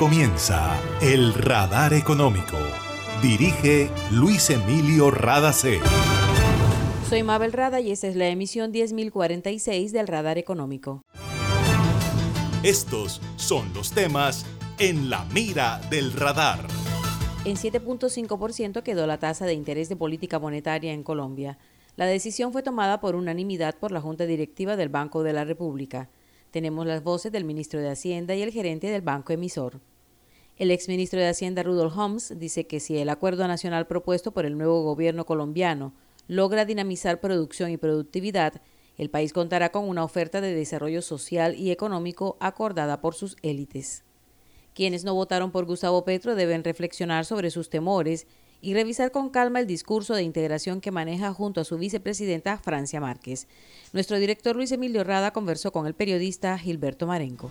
comienza El Radar Económico. Dirige Luis Emilio Radacé. Soy Mabel Rada y esta es la emisión 10046 del Radar Económico. Estos son los temas en la mira del radar. En 7.5% quedó la tasa de interés de política monetaria en Colombia. La decisión fue tomada por unanimidad por la Junta Directiva del Banco de la República. Tenemos las voces del ministro de Hacienda y el gerente del banco emisor. El exministro de Hacienda Rudolf Holmes dice que si el acuerdo nacional propuesto por el nuevo gobierno colombiano logra dinamizar producción y productividad, el país contará con una oferta de desarrollo social y económico acordada por sus élites. Quienes no votaron por Gustavo Petro deben reflexionar sobre sus temores y revisar con calma el discurso de integración que maneja junto a su vicepresidenta Francia Márquez. Nuestro director Luis Emilio Rada conversó con el periodista Gilberto Marenco.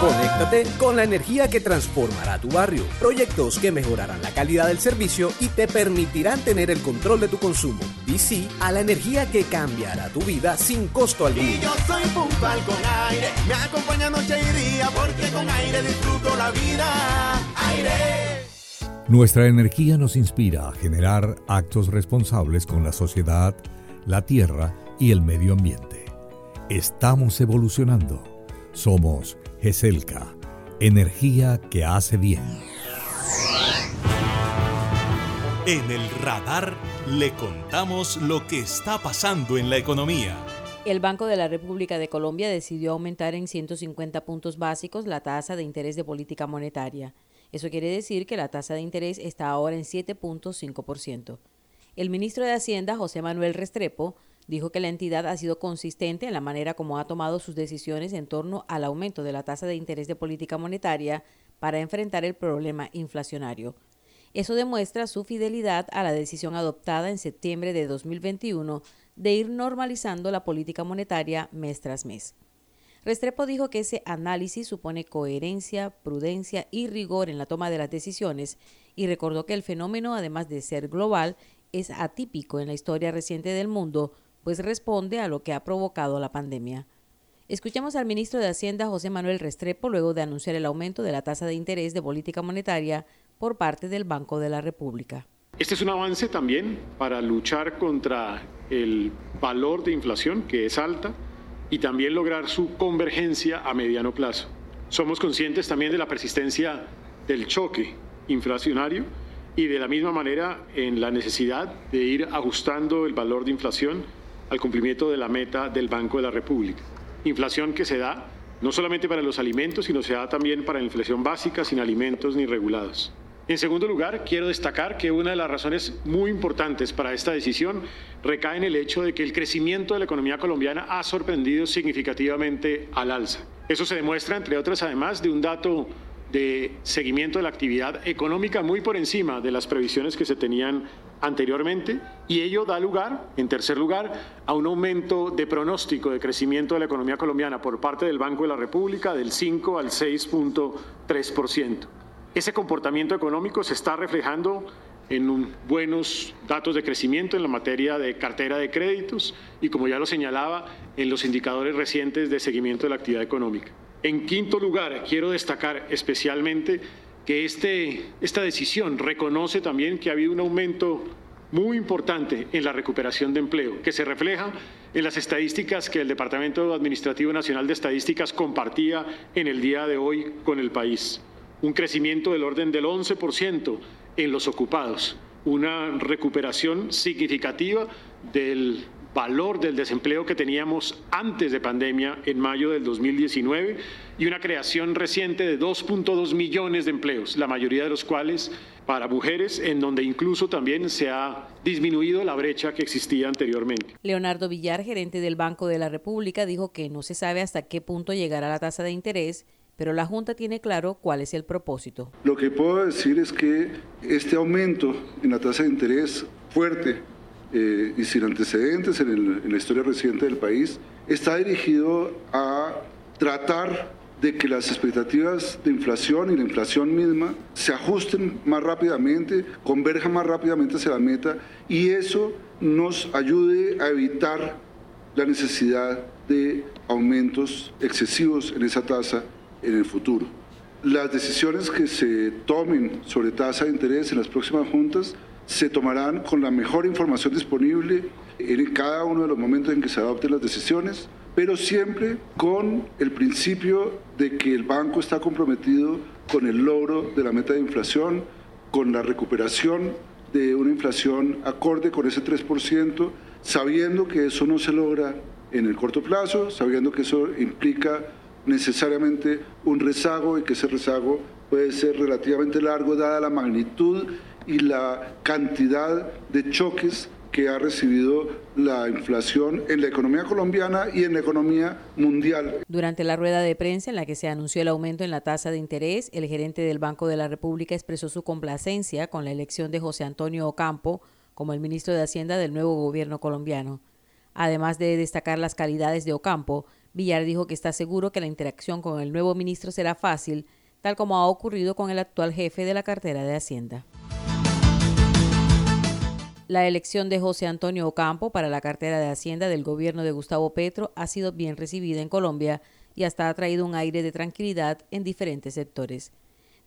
Conéctate con la energía que transformará tu barrio. Proyectos que mejorarán la calidad del servicio y te permitirán tener el control de tu consumo. DC a la energía que cambiará tu vida sin costo alguno. Y yo soy puntual con aire. Me acompaña noche y día porque con aire disfruto la vida. Aire. Nuestra energía nos inspira a generar actos responsables con la sociedad, la tierra y el medio ambiente. Estamos evolucionando. Somos GESELCA, energía que hace bien. En el radar le contamos lo que está pasando en la economía. El Banco de la República de Colombia decidió aumentar en 150 puntos básicos la tasa de interés de política monetaria. Eso quiere decir que la tasa de interés está ahora en 7.5%. El ministro de Hacienda, José Manuel Restrepo, Dijo que la entidad ha sido consistente en la manera como ha tomado sus decisiones en torno al aumento de la tasa de interés de política monetaria para enfrentar el problema inflacionario. Eso demuestra su fidelidad a la decisión adoptada en septiembre de 2021 de ir normalizando la política monetaria mes tras mes. Restrepo dijo que ese análisis supone coherencia, prudencia y rigor en la toma de las decisiones y recordó que el fenómeno, además de ser global, es atípico en la historia reciente del mundo, pues responde a lo que ha provocado la pandemia. Escuchamos al ministro de Hacienda José Manuel Restrepo luego de anunciar el aumento de la tasa de interés de política monetaria por parte del Banco de la República. Este es un avance también para luchar contra el valor de inflación, que es alta, y también lograr su convergencia a mediano plazo. Somos conscientes también de la persistencia del choque inflacionario y de la misma manera en la necesidad de ir ajustando el valor de inflación al cumplimiento de la meta del Banco de la República. Inflación que se da no solamente para los alimentos, sino se da también para la inflación básica sin alimentos ni regulados. En segundo lugar, quiero destacar que una de las razones muy importantes para esta decisión recae en el hecho de que el crecimiento de la economía colombiana ha sorprendido significativamente al alza. Eso se demuestra, entre otras, además de un dato de seguimiento de la actividad económica muy por encima de las previsiones que se tenían anteriormente y ello da lugar, en tercer lugar, a un aumento de pronóstico de crecimiento de la economía colombiana por parte del Banco de la República del 5 al 6.3%. Ese comportamiento económico se está reflejando en buenos datos de crecimiento en la materia de cartera de créditos y, como ya lo señalaba, en los indicadores recientes de seguimiento de la actividad económica. En quinto lugar, quiero destacar especialmente que este, esta decisión reconoce también que ha habido un aumento muy importante en la recuperación de empleo, que se refleja en las estadísticas que el Departamento Administrativo Nacional de Estadísticas compartía en el día de hoy con el país. Un crecimiento del orden del 11% en los ocupados, una recuperación significativa del valor del desempleo que teníamos antes de pandemia en mayo del 2019 y una creación reciente de 2.2 millones de empleos, la mayoría de los cuales para mujeres, en donde incluso también se ha disminuido la brecha que existía anteriormente. Leonardo Villar, gerente del Banco de la República, dijo que no se sabe hasta qué punto llegará la tasa de interés pero la Junta tiene claro cuál es el propósito. Lo que puedo decir es que este aumento en la tasa de interés fuerte eh, y sin antecedentes en, la historia reciente del país está dirigido a tratar de que las expectativas de inflación y la inflación misma se ajusten más rápidamente, converjan más rápidamente hacia la meta y eso nos ayude a evitar la necesidad de aumentos excesivos en esa tasa en el futuro. Las decisiones que se tomen sobre tasa de interés en las próximas juntas se tomarán con la mejor información disponible en cada uno de los momentos en que se adopten las decisiones, pero siempre con el principio de que el banco está comprometido con el logro de la meta de inflación, con la recuperación de una inflación acorde con ese 3%, sabiendo que eso no se logra en el corto plazo, sabiendo que eso implica necesariamente un rezago y que ese rezago puede ser relativamente largo dada la magnitud y la cantidad de choques que ha recibido la inflación en la economía colombiana y en la economía mundial. Durante la rueda de prensa en la que se anunció el aumento en la tasa de interés, el gerente del Banco de la República expresó su complacencia con la elección de José Antonio Ocampo como el ministro de Hacienda del nuevo gobierno colombiano. Además de destacar las calidades de Ocampo, Villar dijo que está seguro que la interacción con el nuevo ministro será fácil, tal como ha ocurrido con el actual jefe de la cartera de Hacienda. La elección de José Antonio Ocampo para la cartera de Hacienda del gobierno de Gustavo Petro ha sido bien recibida en Colombia y hasta ha traído un aire de tranquilidad en diferentes sectores.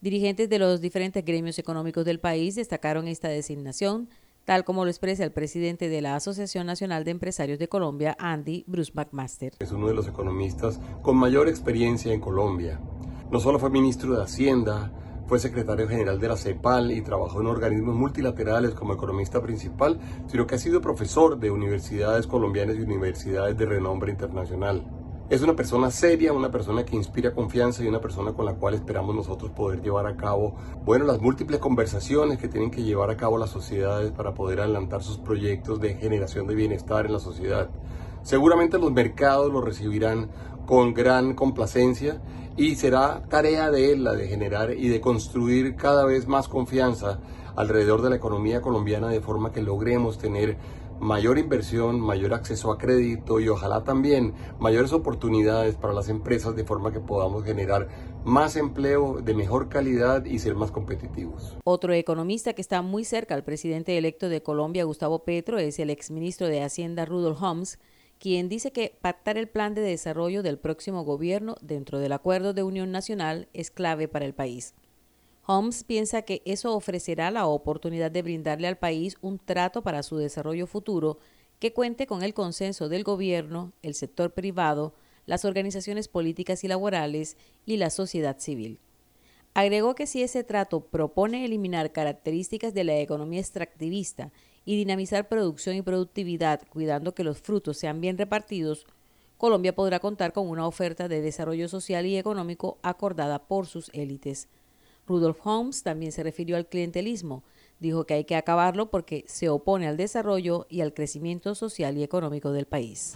Dirigentes de los diferentes gremios económicos del país destacaron esta designación, tal como lo expresa el presidente de la Asociación Nacional de Empresarios de Colombia, Andy Bruce McMaster. Es uno de los economistas con mayor experiencia en Colombia. No solo fue ministro de Hacienda, fue secretario general de la CEPAL y trabajó en organismos multilaterales como economista principal, sino que ha sido profesor de universidades colombianas y universidades de renombre internacional. Es una persona seria, una persona que inspira confianza y una persona con la cual esperamos nosotros poder llevar a cabo, bueno, las múltiples conversaciones que tienen que llevar a cabo las sociedades para poder adelantar sus proyectos de generación de bienestar en la sociedad. Seguramente los mercados lo recibirán con gran complacencia y será tarea de él la de generar y de construir cada vez más confianza alrededor de la economía colombiana de forma que logremos tener mayor inversión, mayor acceso a crédito y ojalá también mayores oportunidades para las empresas de forma que podamos generar más empleo de mejor calidad y ser más competitivos. Otro economista que está muy cerca al presidente electo de Colombia, Gustavo Petro, es el exministro de Hacienda, Rudolf Holmes, quien dice que pactar el plan de desarrollo del próximo gobierno dentro del acuerdo de unión nacional es clave para el país. Holmes piensa que eso ofrecerá la oportunidad de brindarle al país un trato para su desarrollo futuro que cuente con el consenso del gobierno, el sector privado, las organizaciones políticas y laborales y la sociedad civil. Agregó que si ese trato propone eliminar características de la economía extractivista y dinamizar producción y productividad, cuidando que los frutos sean bien repartidos, Colombia podrá contar con una oferta de desarrollo social y económico acordada por sus élites. Rudolf Holmes también se refirió al clientelismo. Dijo que hay que acabarlo porque se opone al desarrollo y al crecimiento social y económico del país.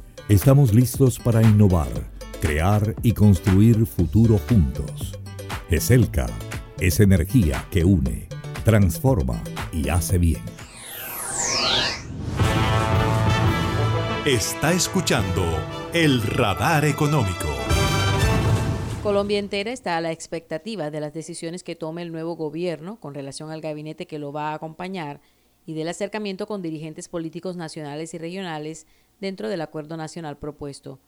Estamos listos para innovar, crear y construir futuro juntos. GESELCA es energía que une, transforma y hace bien. Está escuchando el radar económico. Colombia entera está a la expectativa de las decisiones que tome el nuevo gobierno con relación al gabinete que lo va a acompañar y del acercamiento con dirigentes políticos nacionales y regionales dentro del acuerdo nacional propuesto.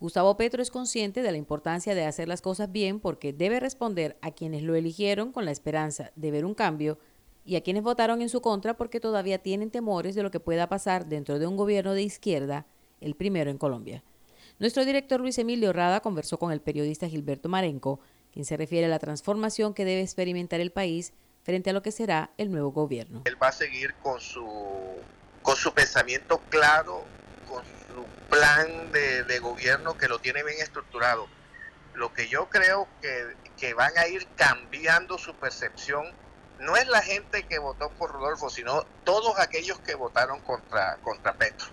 Gustavo Petro es consciente de la importancia de hacer las cosas bien porque debe responder a quienes lo eligieron con la esperanza de ver un cambio y a quienes votaron en su contra porque todavía tienen temores de lo que pueda pasar dentro de un gobierno de izquierda, el primero en Colombia. Nuestro director Luis Emilio Rada conversó con el periodista Gilberto Marenco, quien se refiere a la transformación que debe experimentar el país frente a lo que será el nuevo gobierno. Él va a seguir con su, con su pensamiento claro, con su plan de, gobierno que lo tiene bien estructurado. Lo que yo creo que, que van a ir cambiando su percepción no es la gente que votó por Rodolfo, sino todos aquellos que votaron contra, contra Petro.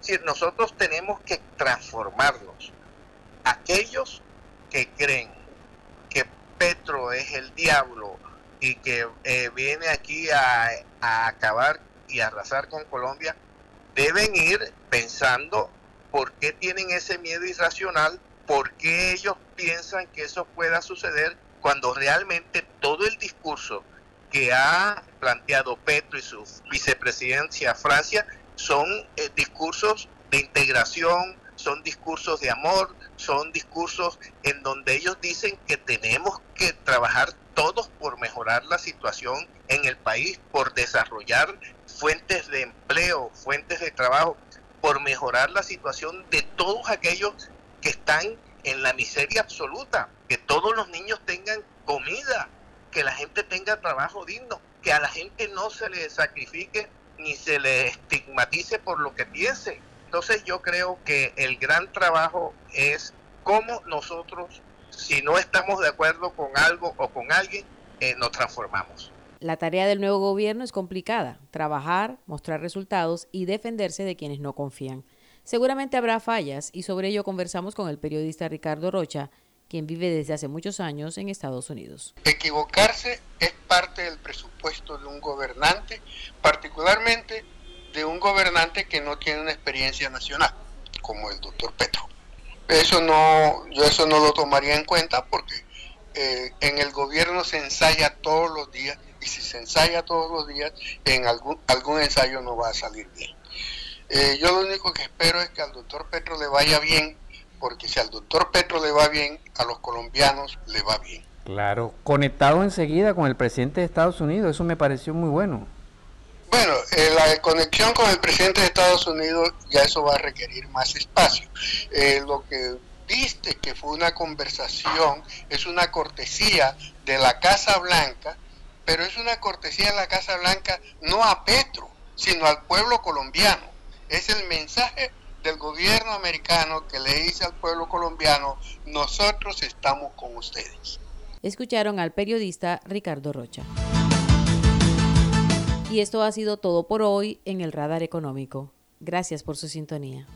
Es decir, nosotros tenemos que transformarnos. Aquellos que creen que Petro es el diablo y que eh, viene aquí a, a acabar y arrasar con Colombia, deben ir pensando por qué tienen ese miedo irracional, por qué ellos piensan que eso pueda suceder cuando realmente todo el discurso que ha planteado Petro y su vicepresidencia Francia son eh, discursos de integración, son discursos de amor, son discursos en donde ellos dicen que tenemos que trabajar todos por mejorar la situación en el país, por desarrollar fuentes de empleo, fuentes de trabajo, por mejorar la situación de todos aquellos que están en la miseria absoluta, que todos los niños tengan comida, que la gente tenga trabajo digno, que a la gente no se le sacrifique ni se le estigmatice por lo que piense. Entonces yo creo que el gran trabajo es cómo nosotros, si no estamos de acuerdo con algo o con alguien, eh, nos transformamos. La tarea del nuevo gobierno es complicada, trabajar, mostrar resultados y defenderse de quienes no confían. Seguramente habrá fallas y sobre ello conversamos con el periodista Ricardo Rocha, quien vive desde hace muchos años en Estados Unidos. Equivocarse es parte del presupuesto de un gobernante, particularmente de un gobernante que no tiene una experiencia nacional, como el doctor Petro. Eso no, yo eso no lo tomaría en cuenta porque eh, en el gobierno se ensaya todos los días y si se ensaya todos los días, en algún, algún ensayo no va a salir bien. Eh, yo lo único que espero es que al doctor Petro le vaya bien, porque si al doctor Petro le va bien, a los colombianos le va bien. Claro, conectado enseguida con el presidente de Estados Unidos, eso me pareció muy bueno. Bueno, eh, la conexión con el presidente de Estados Unidos ya eso va a requerir más espacio. Eh, lo que viste que fue una conversación es una cortesía de la Casa Blanca, pero es una cortesía de la Casa Blanca no a Petro, sino al pueblo colombiano. Es el mensaje del gobierno americano que le dice al pueblo colombiano, nosotros estamos con ustedes. Escucharon al periodista Ricardo Rocha. Y esto ha sido todo por hoy en el Radar Económico. Gracias por su sintonía.